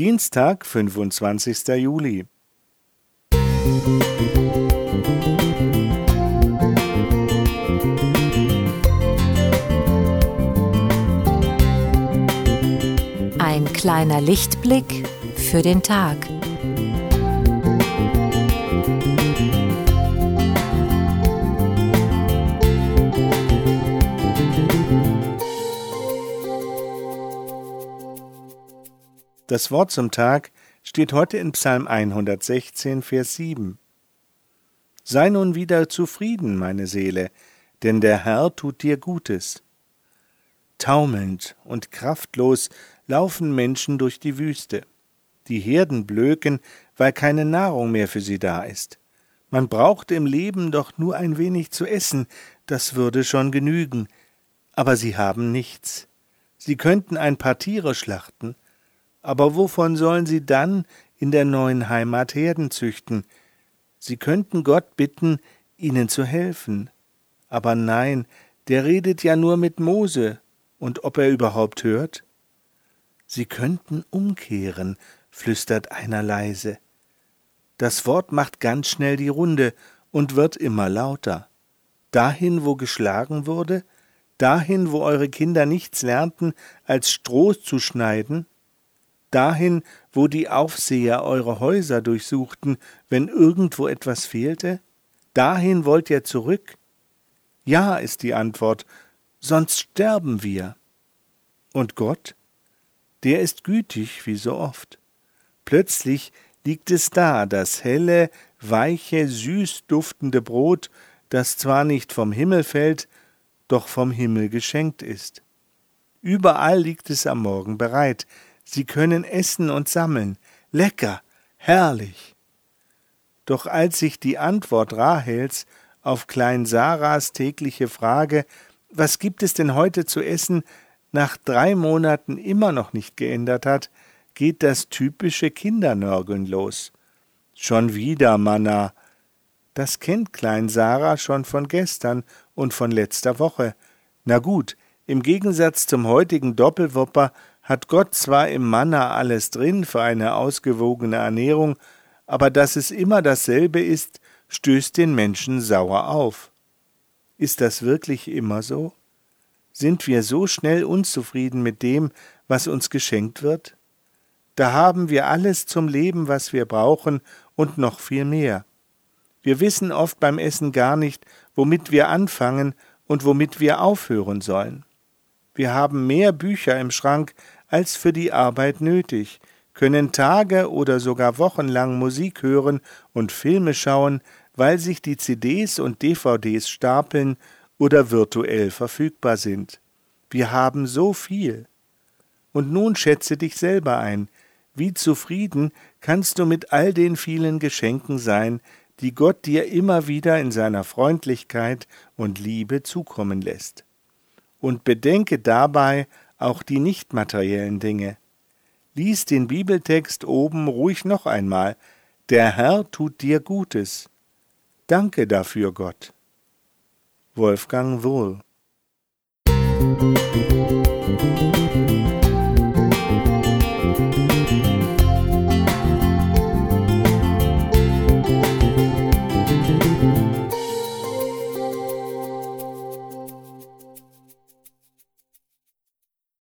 Dienstag, 25. Juli. Ein kleiner Lichtblick für den Tag. Das Wort zum Tag steht heute in Psalm 116, Vers 7. Sei nun wieder zufrieden, meine Seele, denn der Herr tut dir Gutes. Taumelnd und kraftlos laufen Menschen durch die Wüste. Die Herden blöken, weil keine Nahrung mehr für sie da ist. Man braucht im Leben doch nur ein wenig zu essen, das würde schon genügen. Aber sie haben nichts. Sie könnten ein paar Tiere schlachten, aber wovon sollen sie dann in der neuen Heimat Herden züchten? Sie könnten Gott bitten, ihnen zu helfen. Aber nein, der redet ja nur mit Mose, und ob er überhaupt hört? Sie könnten umkehren, flüstert einer leise. Das Wort macht ganz schnell die Runde und wird immer lauter. Dahin, wo geschlagen wurde, dahin, wo eure Kinder nichts lernten, als Stroh zu schneiden, dahin, wo die Aufseher eure Häuser durchsuchten, wenn irgendwo etwas fehlte? Dahin wollt ihr zurück? Ja, ist die Antwort, sonst sterben wir. Und Gott? Der ist gütig wie so oft. Plötzlich liegt es da, das helle, weiche, süß duftende Brot, das zwar nicht vom Himmel fällt, doch vom Himmel geschenkt ist. Überall liegt es am Morgen bereit, Sie können essen und sammeln. Lecker, herrlich. Doch als sich die Antwort Rahels auf Klein Sarahs tägliche Frage, was gibt es denn heute zu essen, nach drei Monaten immer noch nicht geändert hat, geht das typische Kindernörgeln los. Schon wieder Manna. Das kennt Klein Sarah schon von gestern und von letzter Woche. Na gut, im Gegensatz zum heutigen Doppelwopper hat Gott zwar im Manna alles drin für eine ausgewogene Ernährung, aber dass es immer dasselbe ist, stößt den Menschen sauer auf. Ist das wirklich immer so? Sind wir so schnell unzufrieden mit dem, was uns geschenkt wird? Da haben wir alles zum Leben, was wir brauchen, und noch viel mehr. Wir wissen oft beim Essen gar nicht, womit wir anfangen und womit wir aufhören sollen. Wir haben mehr Bücher im Schrank als für die Arbeit nötig, können Tage oder sogar wochenlang Musik hören und Filme schauen, weil sich die CDs und DVDs stapeln oder virtuell verfügbar sind. Wir haben so viel. Und nun schätze dich selber ein, wie zufrieden kannst du mit all den vielen Geschenken sein, die Gott dir immer wieder in seiner Freundlichkeit und Liebe zukommen lässt. Und bedenke dabei auch die nicht materiellen Dinge. Lies den Bibeltext oben ruhig noch einmal. Der Herr tut dir Gutes. Danke dafür, Gott. Wolfgang Wohl